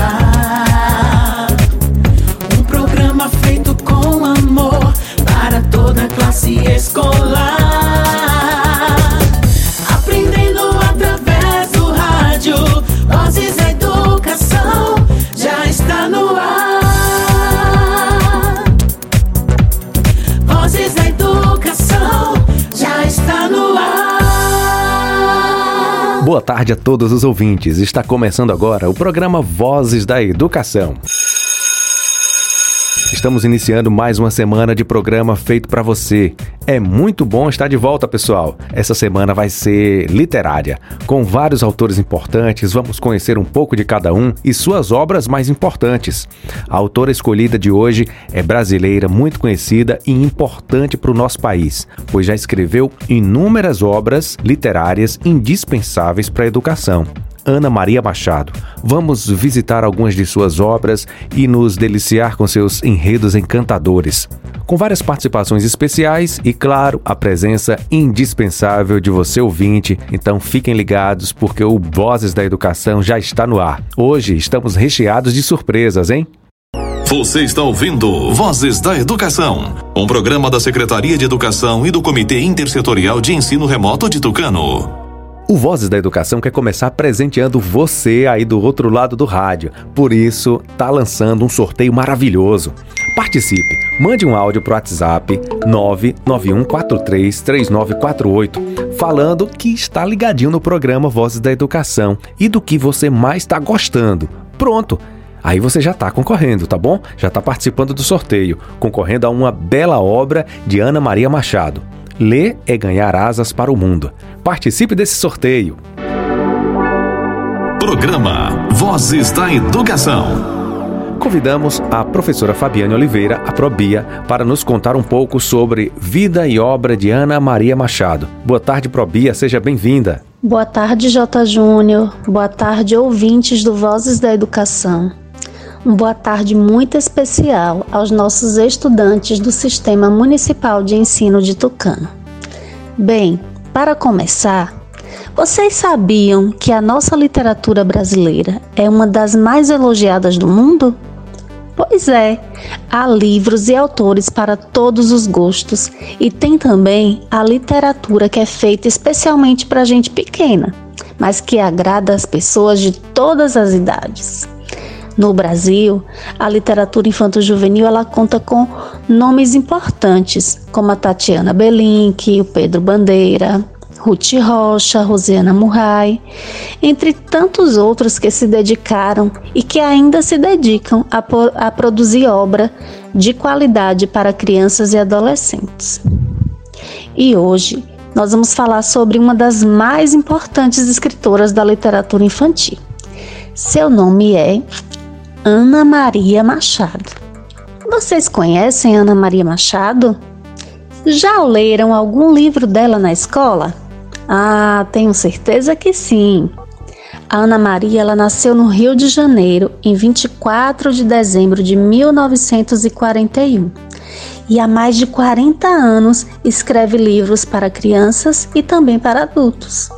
ar. Tarde a todos os ouvintes. Está começando agora o programa Vozes da Educação. Estamos iniciando mais uma semana de programa feito para você. É muito bom estar de volta, pessoal. Essa semana vai ser literária, com vários autores importantes. Vamos conhecer um pouco de cada um e suas obras mais importantes. A autora escolhida de hoje é brasileira, muito conhecida e importante para o nosso país, pois já escreveu inúmeras obras literárias indispensáveis para a educação. Ana Maria Machado. Vamos visitar algumas de suas obras e nos deliciar com seus enredos encantadores. Com várias participações especiais e, claro, a presença indispensável de você ouvinte. Então fiquem ligados porque o Vozes da Educação já está no ar. Hoje estamos recheados de surpresas, hein? Você está ouvindo Vozes da Educação, um programa da Secretaria de Educação e do Comitê Intersetorial de Ensino Remoto de Tucano. O Vozes da Educação quer começar presenteando você aí do outro lado do rádio. Por isso, tá lançando um sorteio maravilhoso. Participe! Mande um áudio pro WhatsApp 991433948 falando que está ligadinho no programa Vozes da Educação e do que você mais está gostando. Pronto! Aí você já está concorrendo, tá bom? Já está participando do sorteio, concorrendo a uma bela obra de Ana Maria Machado. Ler é ganhar asas para o mundo. Participe desse sorteio. Programa Vozes da Educação. Convidamos a professora Fabiane Oliveira, a Probia, para nos contar um pouco sobre vida e obra de Ana Maria Machado. Boa tarde, Probia, seja bem-vinda. Boa tarde, J. Júnior. Boa tarde, ouvintes do Vozes da Educação. Uma boa tarde muito especial aos nossos estudantes do Sistema Municipal de Ensino de Tucano. Bem, para começar, vocês sabiam que a nossa literatura brasileira é uma das mais elogiadas do mundo? Pois é, há livros e autores para todos os gostos e tem também a literatura que é feita especialmente para gente pequena, mas que agrada as pessoas de todas as idades. No Brasil, a literatura infanto-juvenil ela conta com nomes importantes, como a Tatiana Belink, o Pedro Bandeira, Ruth Rocha, Rosiana Murray, entre tantos outros que se dedicaram e que ainda se dedicam a, a produzir obra de qualidade para crianças e adolescentes. E hoje nós vamos falar sobre uma das mais importantes escritoras da literatura infantil. Seu nome é Ana Maria Machado. Vocês conhecem Ana Maria Machado? Já leram algum livro dela na escola? Ah, tenho certeza que sim. A Ana Maria ela nasceu no Rio de Janeiro em 24 de dezembro de 1941 e há mais de 40 anos escreve livros para crianças e também para adultos.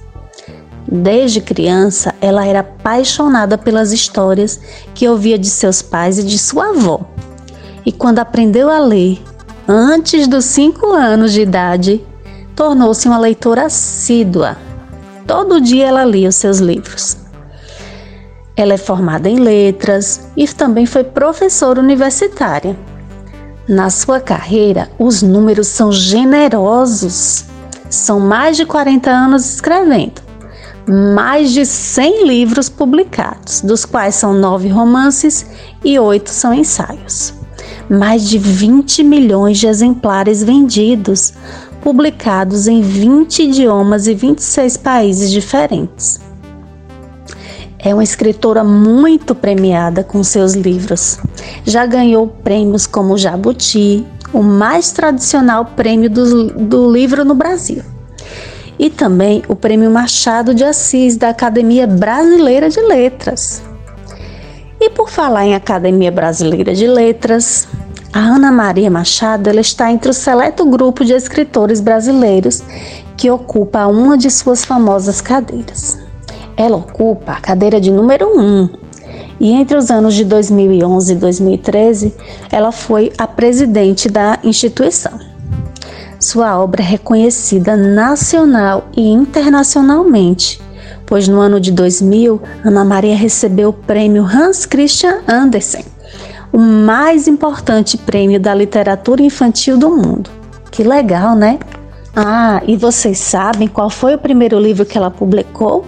Desde criança, ela era apaixonada pelas histórias que ouvia de seus pais e de sua avó. E quando aprendeu a ler, antes dos 5 anos de idade, tornou-se uma leitora assídua. Todo dia ela lia os seus livros. Ela é formada em letras e também foi professora universitária. Na sua carreira, os números são generosos. São mais de 40 anos escrevendo, mais de 100 livros publicados, dos quais são nove romances e oito são ensaios. Mais de 20 milhões de exemplares vendidos, publicados em 20 idiomas e 26 países diferentes. É uma escritora muito premiada com seus livros. Já ganhou prêmios como Jabuti, o mais tradicional prêmio do, do livro no Brasil, e também o Prêmio Machado de Assis da Academia Brasileira de Letras. E por falar em Academia Brasileira de Letras, a Ana Maria Machado está entre o seleto grupo de escritores brasileiros que ocupa uma de suas famosas cadeiras. Ela ocupa a cadeira de número 1 um, E entre os anos de 2011 e 2013, ela foi a presidente da instituição. Sua obra é reconhecida nacional e internacionalmente, pois no ano de 2000, Ana Maria recebeu o prêmio Hans Christian Andersen, o mais importante prêmio da literatura infantil do mundo. Que legal, né? Ah, e vocês sabem qual foi o primeiro livro que ela publicou?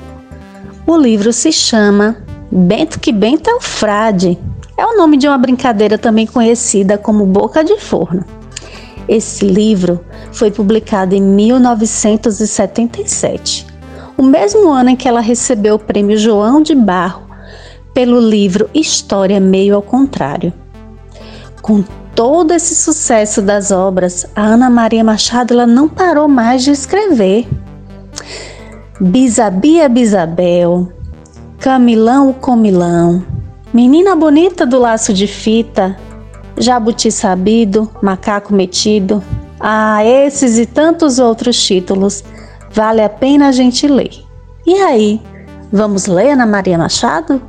O livro se chama Bento que Bento é o Frade. É o nome de uma brincadeira também conhecida como Boca de Forno. Esse livro foi publicado em 1977, o mesmo ano em que ela recebeu o prêmio João de Barro pelo livro História Meio ao Contrário. Com todo esse sucesso das obras, a Ana Maria Machado ela não parou mais de escrever. Bisabia Bisabel, Camilão o Comilão, Menina Bonita do Laço de Fita, Jabuti Sabido, Macaco Metido. Ah, esses e tantos outros títulos. Vale a pena a gente ler. E aí, vamos ler Ana Maria Machado?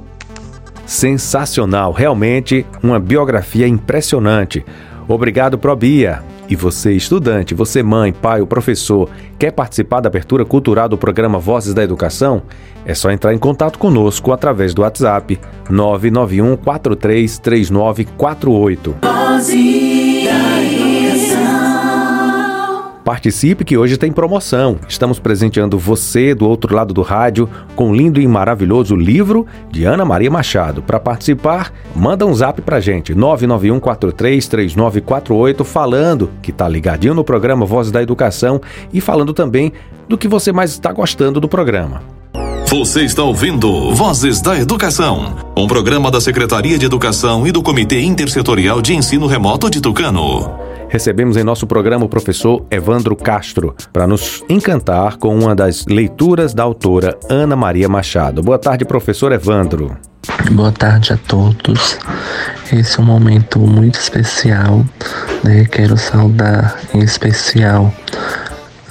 Sensacional, realmente uma biografia impressionante. Obrigado, Probia. E você, estudante, você, mãe, pai ou professor, quer participar da abertura cultural do programa Vozes da Educação? É só entrar em contato conosco através do WhatsApp 991 433948. Vozes da Educação. Participe que hoje tem promoção. Estamos presenteando você do outro lado do rádio com um lindo e maravilhoso livro de Ana Maria Machado. Para participar, manda um zap pra gente, 991433948, falando que tá ligadinho no programa Vozes da Educação e falando também do que você mais está gostando do programa. Você está ouvindo Vozes da Educação, um programa da Secretaria de Educação e do Comitê Intersetorial de Ensino Remoto de Tucano recebemos em nosso programa o professor Evandro Castro para nos encantar com uma das leituras da autora Ana Maria Machado. Boa tarde, professor Evandro. Boa tarde a todos. Esse é um momento muito especial, né? Quero saudar em especial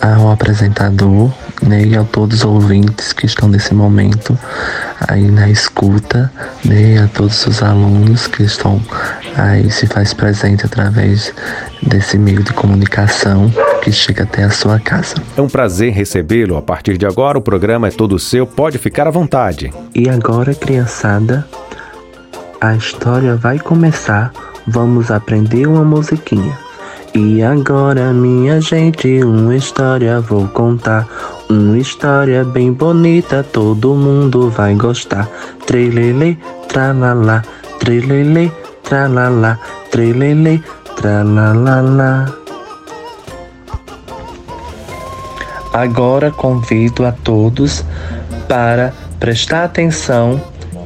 ao apresentador né, e a todos os ouvintes que estão nesse momento aí na escuta, né, a todos os alunos que estão aí se faz presente através desse meio de comunicação que chega até a sua casa. É um prazer recebê-lo. A partir de agora, o programa é todo seu, pode ficar à vontade. E agora, criançada, a história vai começar. Vamos aprender uma musiquinha. E agora, minha gente, uma história vou contar. Uma história bem bonita, todo mundo vai gostar. Trelele, tralalá, trelele, tralalá, trelele, tralalá. Agora convido a todos para prestar atenção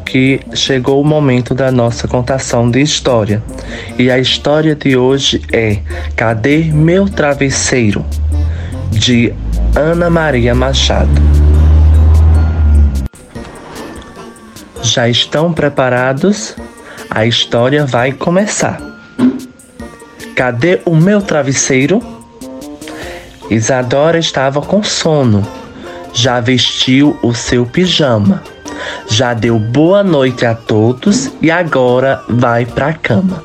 que chegou o momento da nossa contação de história. E a história de hoje é Cadê meu travesseiro? de Ana Maria Machado. Já estão preparados? A história vai começar. Cadê o meu travesseiro? Isadora estava com sono. Já vestiu o seu pijama. Já deu boa noite a todos e agora vai para a cama.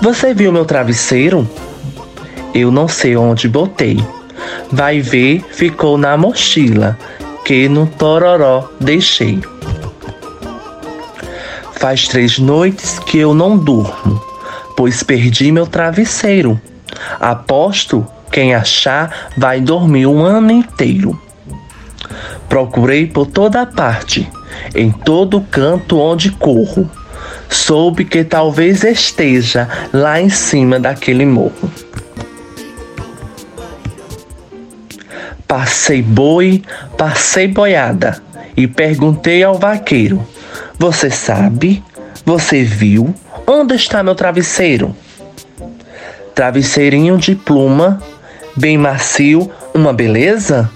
Você viu meu travesseiro? Eu não sei onde botei. Vai ver, ficou na mochila que no tororó deixei. Faz três noites que eu não durmo, pois perdi meu travesseiro. Aposto quem achar vai dormir um ano inteiro. Procurei por toda parte, em todo canto onde corro. Soube que talvez esteja lá em cima daquele morro. Passei boi, passei boiada e perguntei ao vaqueiro: Você sabe? Você viu? Onde está meu travesseiro? Travesseirinho de pluma, bem macio, uma beleza?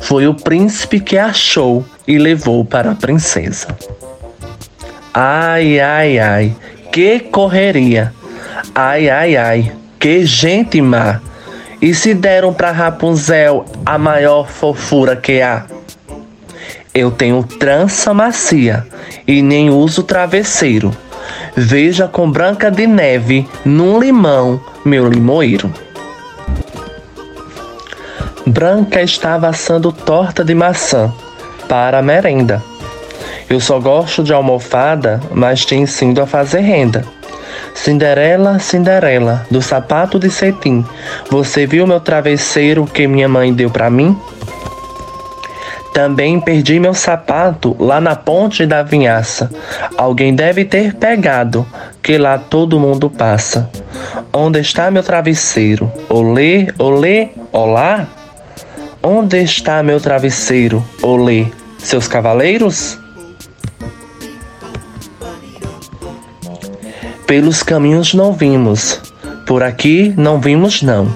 Foi o príncipe que achou e levou para a princesa. Ai, ai, ai, que correria! Ai, ai, ai, que gente má! E se deram para Rapunzel a maior fofura que há? Eu tenho trança macia e nem uso travesseiro. Veja com branca de neve num limão, meu limoeiro. Branca estava assando torta de maçã para a merenda. Eu só gosto de almofada, mas te ensino a fazer renda. Cinderela, Cinderela, do sapato de cetim, você viu meu travesseiro que minha mãe deu para mim? Também perdi meu sapato lá na ponte da vinhaça. Alguém deve ter pegado, que lá todo mundo passa. Onde está meu travesseiro? Olê, olê, olá? Onde está meu travesseiro? Olê, seus cavaleiros? Pelos caminhos não vimos, por aqui não vimos não.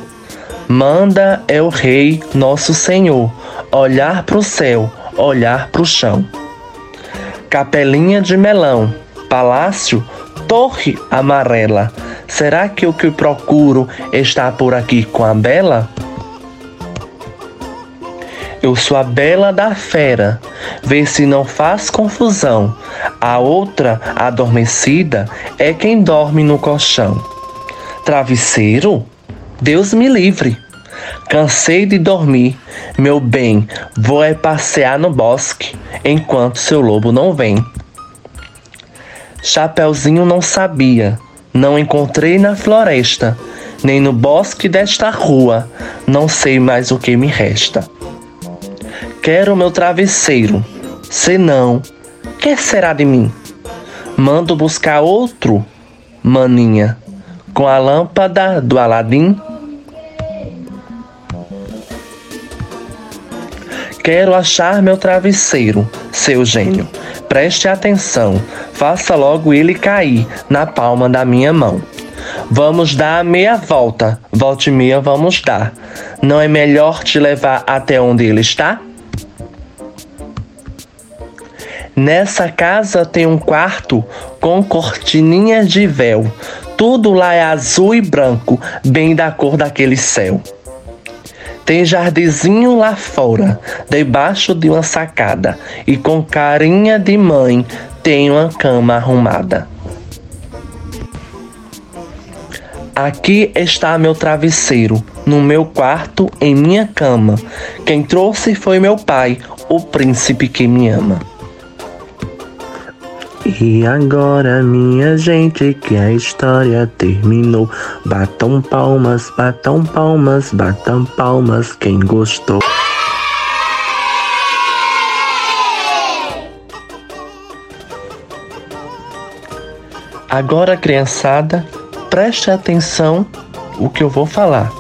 Manda é o Rei, nosso Senhor, olhar para o céu, olhar para o chão. Capelinha de melão, palácio, torre amarela. Será que o que procuro está por aqui com a bela? Eu sou a bela da fera, vê se não faz confusão. A outra, adormecida, é quem dorme no colchão. Travesseiro? Deus me livre. Cansei de dormir, meu bem, vou é passear no bosque, enquanto seu lobo não vem. Chapeuzinho não sabia, não encontrei na floresta, nem no bosque desta rua, não sei mais o que me resta. Quero meu travesseiro, senão, que será de mim? Mando buscar outro, maninha, com a lâmpada do Aladim Quero achar meu travesseiro, seu gênio. Preste atenção, faça logo ele cair na palma da minha mão. Vamos dar a meia volta, volte meia vamos dar. Não é melhor te levar até onde ele está? Nessa casa tem um quarto com cortininhas de véu. Tudo lá é azul e branco, bem da cor daquele céu. Tem jardinzinho lá fora, debaixo de uma sacada, e com carinha de mãe tem uma cama arrumada. Aqui está meu travesseiro, no meu quarto, em minha cama. Quem trouxe foi meu pai, o príncipe que me ama. E agora, minha gente, que a história terminou. Batam palmas, batam palmas, batam palmas, quem gostou. Agora, criançada, preste atenção o que eu vou falar.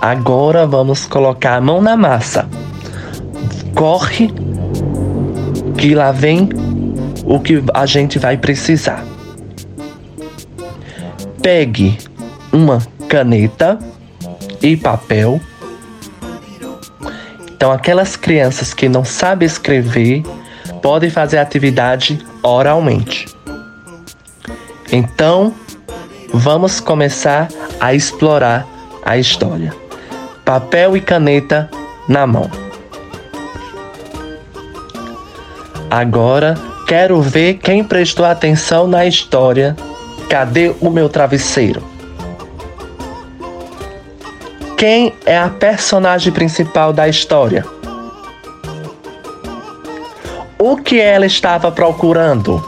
Agora vamos colocar a mão na massa. Corre, que lá vem o que a gente vai precisar. Pegue uma caneta e papel. Então, aquelas crianças que não sabem escrever podem fazer a atividade oralmente. Então, vamos começar a explorar a história. Papel e caneta na mão. Agora Quero ver quem prestou atenção na história. Cadê o meu travesseiro? Quem é a personagem principal da história? O que ela estava procurando?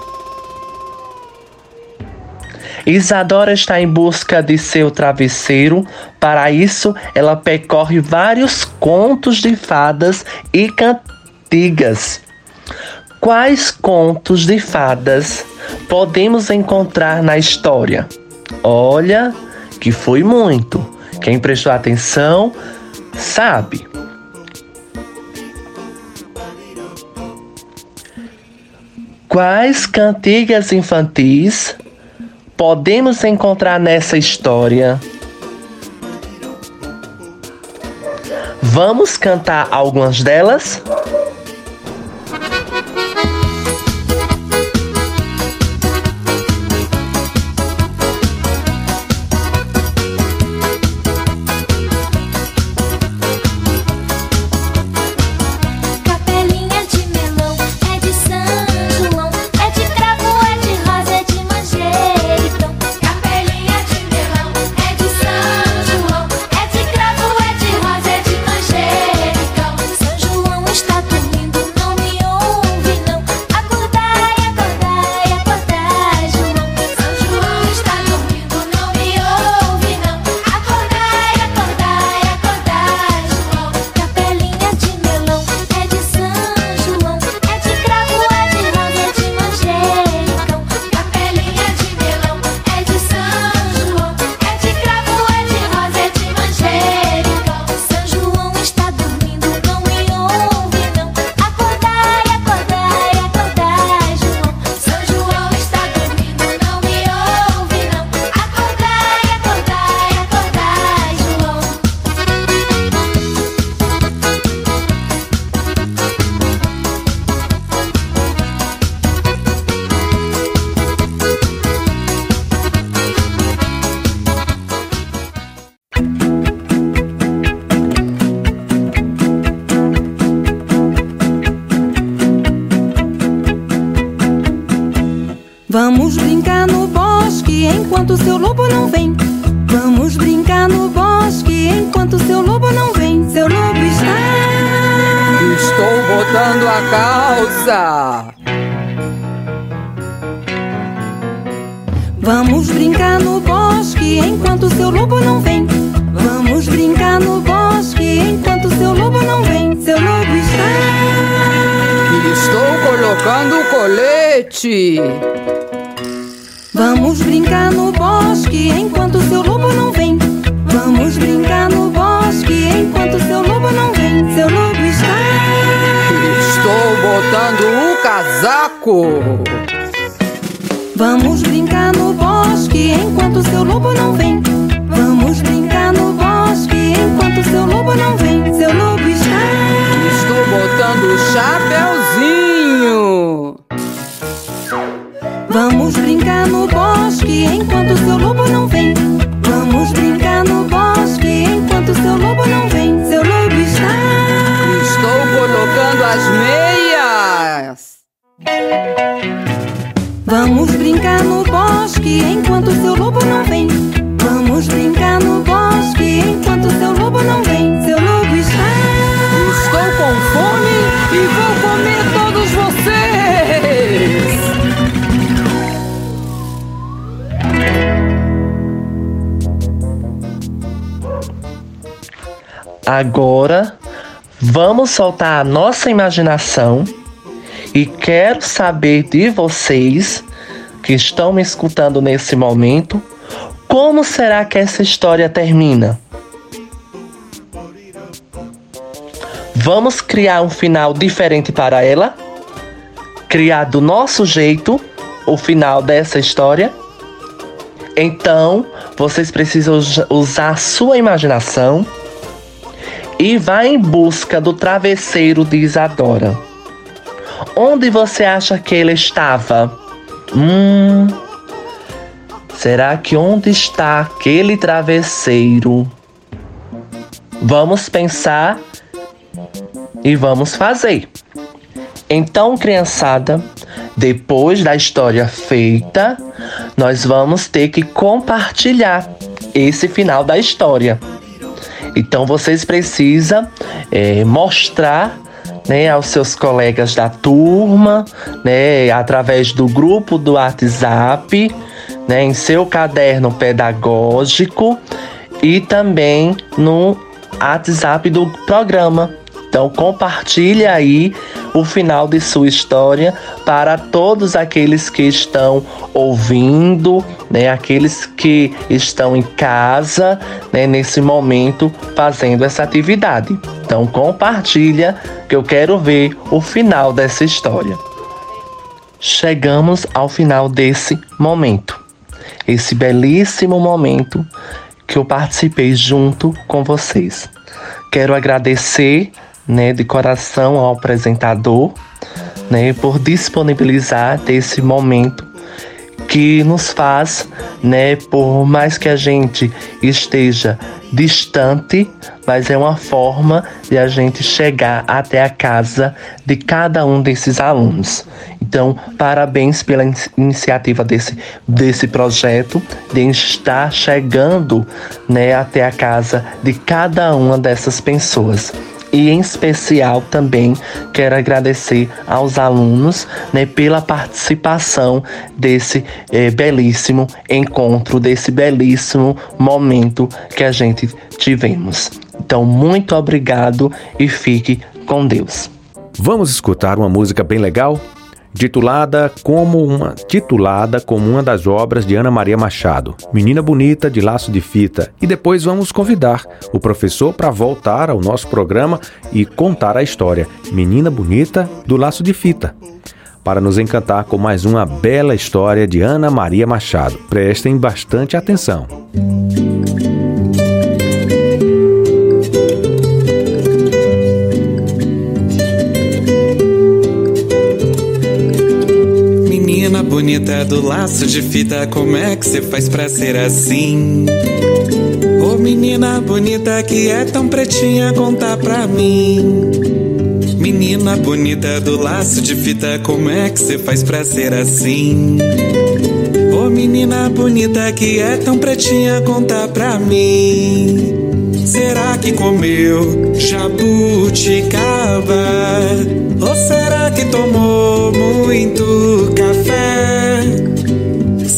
Isadora está em busca de seu travesseiro. Para isso, ela percorre vários contos de fadas e cantigas. Quais contos de fadas podemos encontrar na história? Olha, que foi muito. Quem prestou atenção sabe. Quais cantigas infantis podemos encontrar nessa história? Vamos cantar algumas delas? Colete. Vamos brincar no bosque enquanto seu lobo não vem. Vamos brincar no bosque enquanto seu lobo não vem. Seu lobo está. Estou botando o casaco. Vamos brincar no bosque enquanto seu lobo não vem. Vamos brincar no bosque enquanto seu lobo não vem. Vamos brincar no bosque enquanto seu lobo não vem. Vamos brincar no bosque enquanto seu lobo não vem. Seu lobo está. Estou colocando as meias. Vamos brincar no bosque enquanto seu lobo não vem. Vamos brincar no bosque enquanto seu lobo não vem. Seu lobo está. Estou com fome e vou comer Agora vamos soltar a nossa imaginação e quero saber de vocês que estão me escutando nesse momento, como será que essa história termina? Vamos criar um final diferente para ela? Criar do nosso jeito o final dessa história? Então, vocês precisam usar sua imaginação e vá em busca do travesseiro de Isadora. Onde você acha que ele estava? Hum. Será que onde está aquele travesseiro? Vamos pensar e vamos fazer. Então, criançada, depois da história feita, nós vamos ter que compartilhar esse final da história. Então, vocês precisam é, mostrar né, aos seus colegas da turma, né, através do grupo do WhatsApp, né, em seu caderno pedagógico e também no WhatsApp do programa. Então compartilhe aí o final de sua história para todos aqueles que estão ouvindo, né, aqueles que estão em casa, né, nesse momento fazendo essa atividade. Então compartilha que eu quero ver o final dessa história. Chegamos ao final desse momento. Esse belíssimo momento que eu participei junto com vocês. Quero agradecer né, de coração ao apresentador, né, por disponibilizar esse momento que nos faz, né, por mais que a gente esteja distante, mas é uma forma de a gente chegar até a casa de cada um desses alunos. Então, parabéns pela in iniciativa desse, desse projeto, de estar chegando né, até a casa de cada uma dessas pessoas e em especial também quero agradecer aos alunos né, pela participação desse eh, belíssimo encontro, desse belíssimo momento que a gente tivemos. Então, muito obrigado e fique com Deus. Vamos escutar uma música bem legal? Titulada como uma titulada como uma das obras de Ana Maria Machado, Menina Bonita de Laço de Fita. E depois vamos convidar o professor para voltar ao nosso programa e contar a história Menina Bonita do Laço de Fita. Para nos encantar com mais uma bela história de Ana Maria Machado. Prestem bastante atenção. Bonita do laço de fita, como é que cê faz pra ser assim? Ô menina bonita que é tão pretinha, conta pra mim. Menina bonita do laço de fita, como é que cê faz pra ser assim? Ô Ô menina bonita que é tão pretinha, conta pra mim. Será que comeu jabuticaba? Ou será que tomou muito?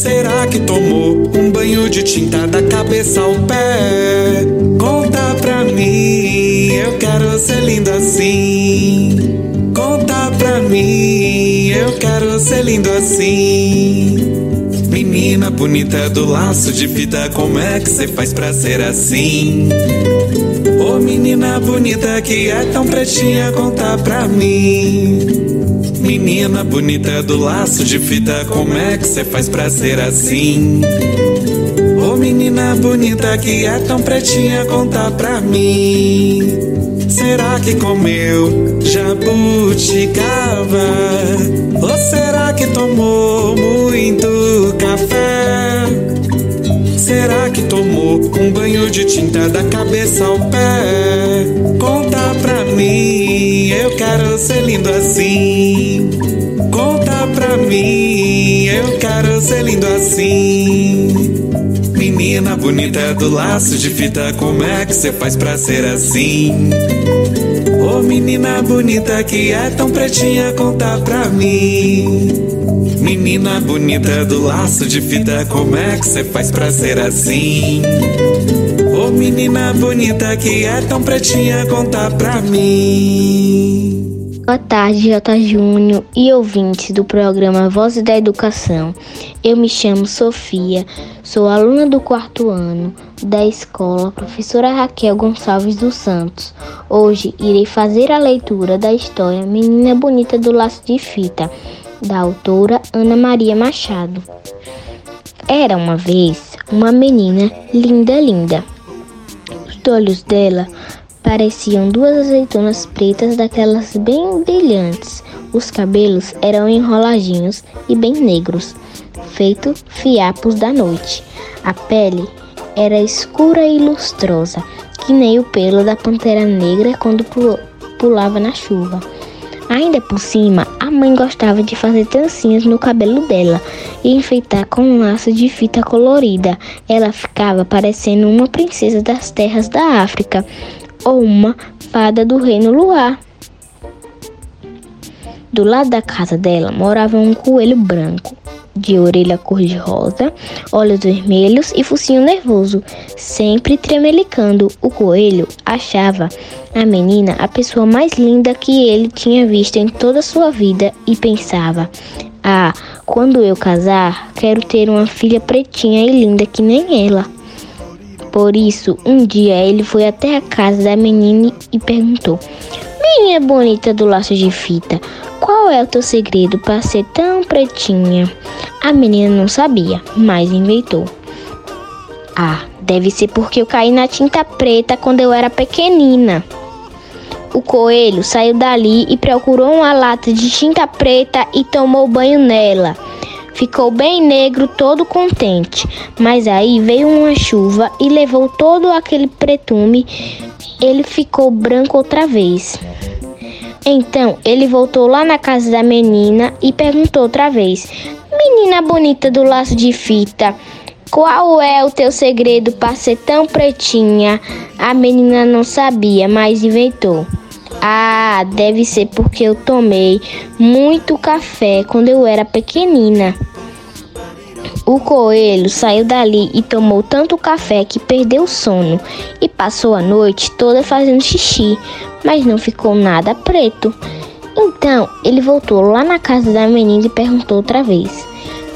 Será que tomou um banho de tinta da cabeça ao pé? Conta pra mim, eu quero ser lindo assim. Conta pra mim, eu quero ser lindo assim. Menina bonita do laço de fita, como é que cê faz pra ser assim? Ô menina bonita que é tão pretinha, conta pra mim. Menina bonita do laço de fita, como é que cê faz pra ser assim? Menina bonita que é tão pretinha, conta pra mim. Será que comeu jabuticaba? Ou será que tomou muito café? Será que tomou um banho de tinta da cabeça ao pé? Conta pra mim, eu quero ser lindo assim. Conta pra mim, eu quero ser lindo assim. Menina bonita do laço de fita, como é que cê faz pra ser assim? Ô menina bonita que é tão pretinha, conta pra mim. Menina bonita do laço de fita, como é que cê faz pra ser assim? Ô menina bonita que é tão pretinha, conta pra mim. Boa tarde, J. Júnior e ouvintes do programa Vozes da Educação. Eu me chamo Sofia, sou aluna do quarto ano da escola Professora Raquel Gonçalves dos Santos. Hoje irei fazer a leitura da história Menina Bonita do Laço de Fita, da autora Ana Maria Machado. Era uma vez uma menina linda, linda. Os olhos dela pareciam duas azeitonas pretas daquelas bem brilhantes. Os cabelos eram enroladinhos e bem negros, feito fiapos da noite. A pele era escura e lustrosa, que nem o pelo da pantera negra quando pulava na chuva. Ainda por cima, a mãe gostava de fazer trancinhas no cabelo dela e enfeitar com um laço de fita colorida. Ela ficava parecendo uma princesa das terras da África ou uma fada do reino luar. Do lado da casa dela morava um coelho branco, de orelha cor-de-rosa, olhos vermelhos e focinho nervoso, sempre tremelicando. O coelho achava a menina a pessoa mais linda que ele tinha visto em toda a sua vida e pensava: Ah, quando eu casar, quero ter uma filha pretinha e linda que nem ela. Por isso, um dia ele foi até a casa da menina e perguntou: Menina bonita do laço de fita, qual é o teu segredo para ser tão pretinha? A menina não sabia, mas inventou. Ah, deve ser porque eu caí na tinta preta quando eu era pequenina. O coelho saiu dali e procurou uma lata de tinta preta e tomou banho nela. Ficou bem negro, todo contente. Mas aí veio uma chuva e levou todo aquele pretume. Ele ficou branco outra vez. Então ele voltou lá na casa da menina e perguntou outra vez: Menina bonita do laço de fita, qual é o teu segredo para ser tão pretinha? A menina não sabia, mas inventou. Ah, deve ser porque eu tomei muito café quando eu era pequenina. O coelho saiu dali e tomou tanto café que perdeu o sono e passou a noite toda fazendo xixi, mas não ficou nada preto. Então ele voltou lá na casa da menina e perguntou outra vez: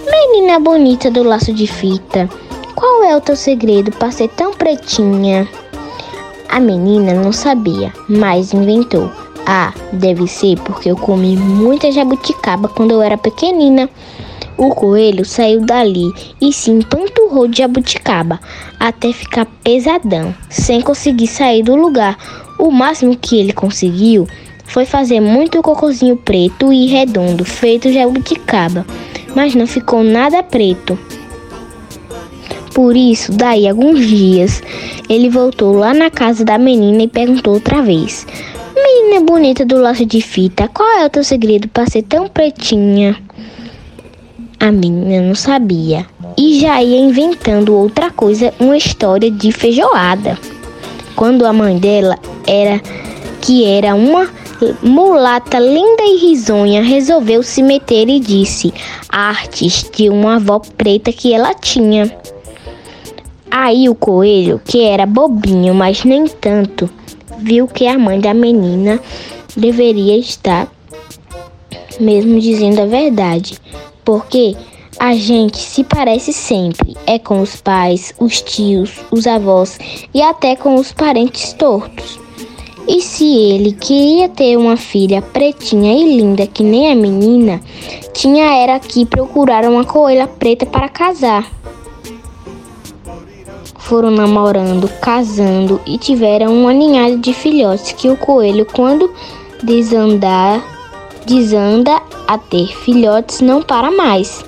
Menina bonita do laço de fita, qual é o teu segredo para ser tão pretinha? A menina não sabia, mas inventou. Ah, deve ser porque eu comi muita jabuticaba quando eu era pequenina. O coelho saiu dali e se empanturrou de jabuticaba até ficar pesadão, sem conseguir sair do lugar. O máximo que ele conseguiu foi fazer muito cocozinho preto e redondo, feito jabuticaba, mas não ficou nada preto. Por isso, daí alguns dias, ele voltou lá na casa da menina e perguntou outra vez: Menina bonita do laço de fita, qual é o teu segredo para ser tão pretinha? A menina não sabia, e já ia inventando outra coisa, uma história de feijoada. Quando a mãe dela era que era uma mulata linda e risonha, resolveu se meter e disse artes de uma avó preta que ela tinha. Aí o coelho, que era bobinho, mas nem tanto, viu que a mãe da menina deveria estar mesmo dizendo a verdade, porque a gente se parece sempre, é com os pais, os tios, os avós e até com os parentes tortos. E se ele queria ter uma filha pretinha e linda que nem a menina, tinha era que procurar uma coelha preta para casar. Foram namorando, casando e tiveram uma ninhada de filhotes que o coelho, quando desandar, desanda a ter filhotes, não para mais.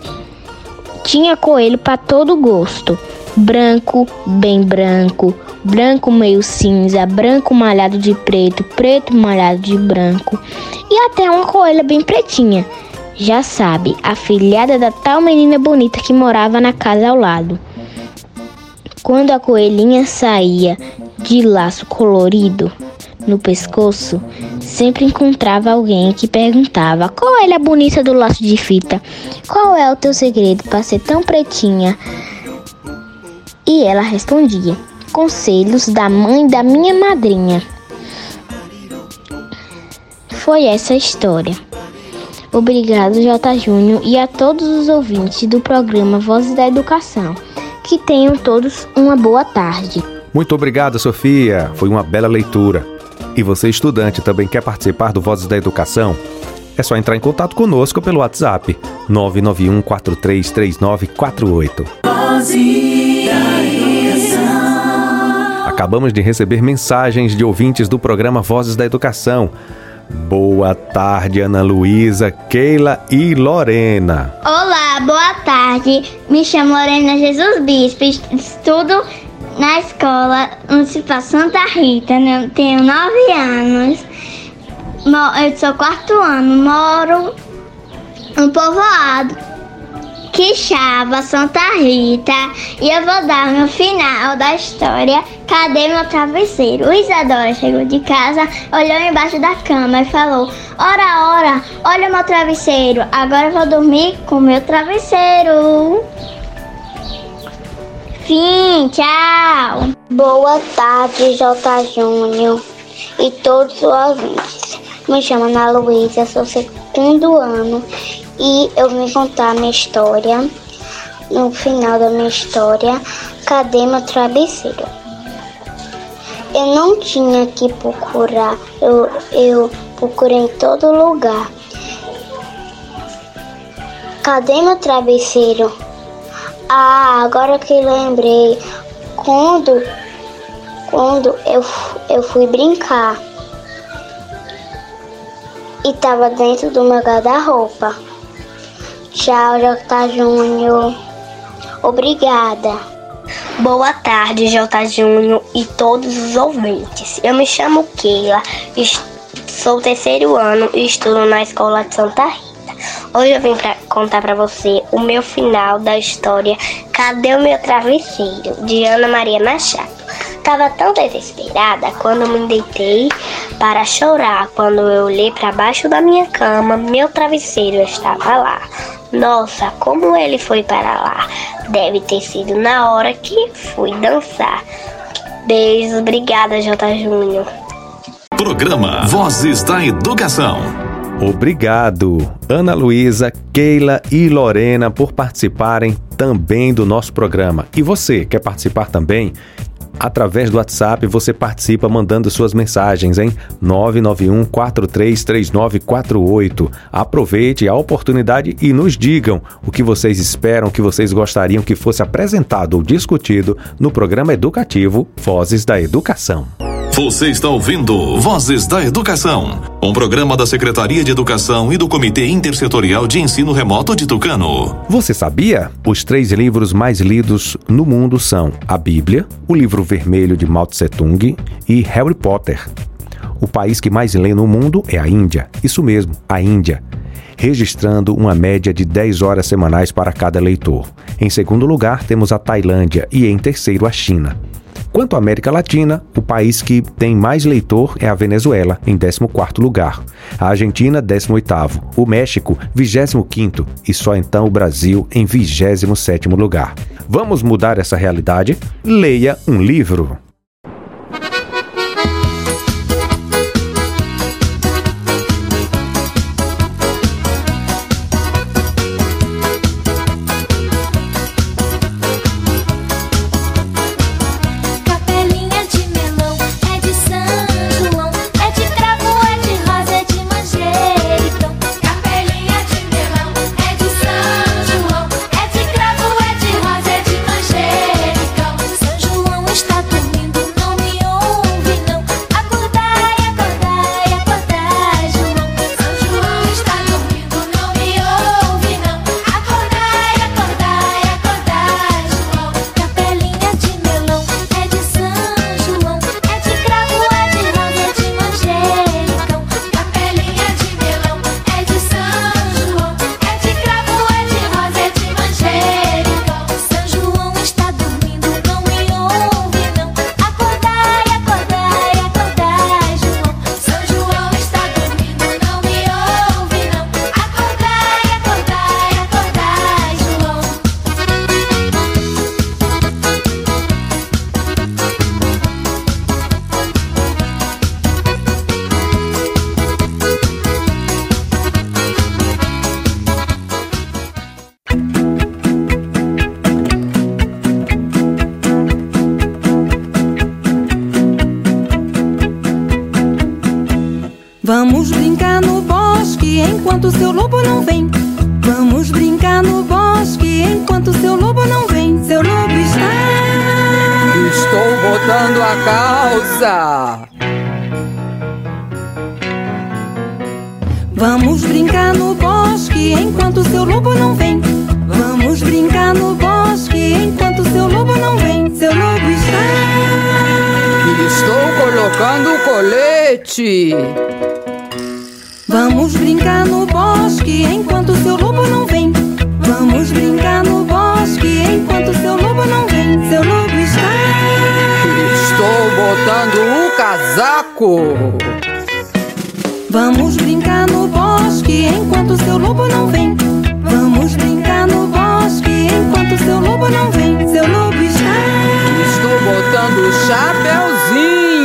Tinha coelho para todo gosto: branco, bem branco, branco meio cinza, branco malhado de preto, preto malhado de branco e até uma coelha bem pretinha. Já sabe, a filhada da tal menina bonita que morava na casa ao lado. Quando a coelhinha saía de laço colorido no pescoço, sempre encontrava alguém que perguntava: Qual é a bonita do laço de fita? Qual é o teu segredo para ser tão pretinha? E ela respondia: Conselhos da mãe da minha madrinha. Foi essa a história. Obrigado, J. Júnior, e a todos os ouvintes do programa Vozes da Educação. Que tenham todos uma boa tarde. Muito obrigado, Sofia. Foi uma bela leitura. E você, estudante, também quer participar do Vozes da Educação? É só entrar em contato conosco pelo WhatsApp 991 433948. Acabamos de receber mensagens de ouvintes do programa Vozes da Educação. Boa tarde, Ana Luísa, Keila e Lorena. Olá, boa tarde. Me chamo Lorena Jesus Bispo. Estudo na escola Municipal Santa Rita. né? Tenho nove anos. Eu sou quarto ano. Moro no povoado Quixaba, Santa Rita. E eu vou dar meu final da história. Cadê meu travesseiro? O Isadora chegou de casa, olhou embaixo da cama e falou: Ora, ora, olha o meu travesseiro. Agora eu vou dormir com meu travesseiro. Fim, tchau. Boa tarde, J. Júnior e todos os ouvintes. Me chamo Ana Luísa, sou segundo ano e eu vim contar a minha história. No final da minha história, cadê meu travesseiro? Eu não tinha que procurar, eu, eu procurei em todo lugar. Cadê meu travesseiro? Ah, agora que lembrei, quando, quando eu, eu fui brincar e tava dentro do meu guarda-roupa. Tchau, J. Júnior. Obrigada. Boa tarde, J. Júnior e todos os ouvintes. Eu me chamo Keila, sou terceiro ano e estudo na escola de Santa Rita. Hoje eu vim pra contar pra você o meu final da história Cadê o meu travesseiro? de Ana Maria Machado. Tava tão desesperada quando me deitei para chorar. Quando eu olhei para baixo da minha cama, meu travesseiro estava lá. Nossa, como ele foi para lá? Deve ter sido na hora que fui dançar. Beijos, obrigada, J. Júnior. Programa Vozes da Educação. Obrigado, Ana Luísa, Keila e Lorena, por participarem também do nosso programa. E você, quer participar também? Através do WhatsApp você participa mandando suas mensagens em 991 433948. Aproveite a oportunidade e nos digam o que vocês esperam, que vocês gostariam que fosse apresentado ou discutido no programa educativo Vozes da Educação. Você está ouvindo Vozes da Educação, um programa da Secretaria de Educação e do Comitê Intersetorial de Ensino Remoto de Tucano. Você sabia? Os três livros mais lidos no mundo são a Bíblia, o livro vermelho de Mao Tse Tung e Harry Potter. O país que mais lê no mundo é a Índia. Isso mesmo, a Índia. registrando uma média de 10 horas semanais para cada leitor. Em segundo lugar, temos a Tailândia e em terceiro a China. Quanto à América Latina, o país que tem mais leitor é a Venezuela, em 14º lugar. A Argentina, 18º. O México, 25º. E só então o Brasil, em 27º lugar. Vamos mudar essa realidade? Leia um livro. Lobo não vem. Vamos brincar no bosque enquanto seu lobo não vem. Seu lobo está. Estou botando a calça. Vamos brincar no bosque enquanto seu lobo não vem. Vamos brincar no bosque enquanto seu lobo não vem. Seu lobo está. Estou colocando o colete. Vamos brincar no bosque enquanto seu lobo não vem. Vamos brincar no bosque enquanto seu lobo não vem. Seu lobo está. Estou botando o casaco. Vamos brincar no bosque enquanto seu lobo não vem. Vamos brincar no bosque enquanto seu lobo não vem. Seu lobo está. Estou botando o chapeuzinho.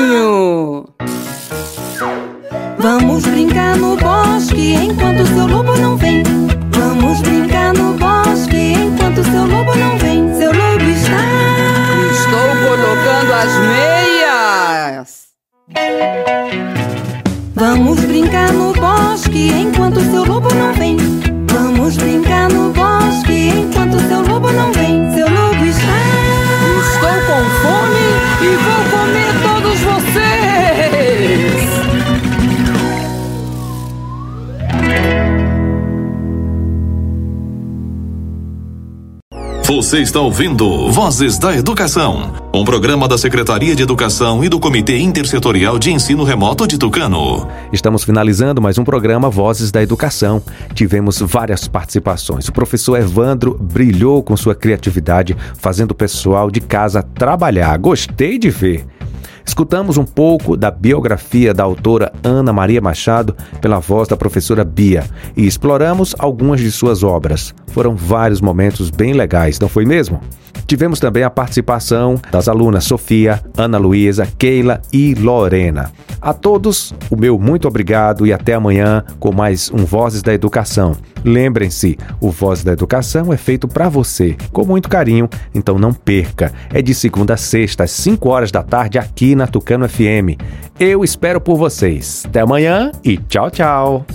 Vamos brincar no bosque enquanto seu lobo não vem. Vamos brincar no bosque enquanto seu lobo não vem. Seu lobo está. Estou colocando as meias. Vamos brincar no bosque enquanto seu lobo não vem. Vamos brincar no bosque Você está ouvindo Vozes da Educação, um programa da Secretaria de Educação e do Comitê Intersetorial de Ensino Remoto de Tucano. Estamos finalizando mais um programa Vozes da Educação. Tivemos várias participações. O professor Evandro brilhou com sua criatividade, fazendo o pessoal de casa trabalhar. Gostei de ver. Escutamos um pouco da biografia da autora Ana Maria Machado pela voz da professora Bia e exploramos algumas de suas obras. Foram vários momentos bem legais, não foi mesmo? Tivemos também a participação das alunas Sofia, Ana Luísa, Keila e Lorena. A todos, o meu muito obrigado e até amanhã com mais um Vozes da Educação. Lembrem-se, o Vozes da Educação é feito para você, com muito carinho, então não perca. É de segunda a sexta, às 5 horas da tarde, aqui na Tucano FM. Eu espero por vocês. Até amanhã e tchau, tchau.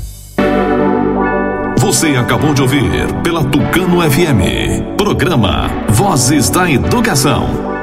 Você acabou de ouvir pela Tucano FM. Programa Vozes da Educação.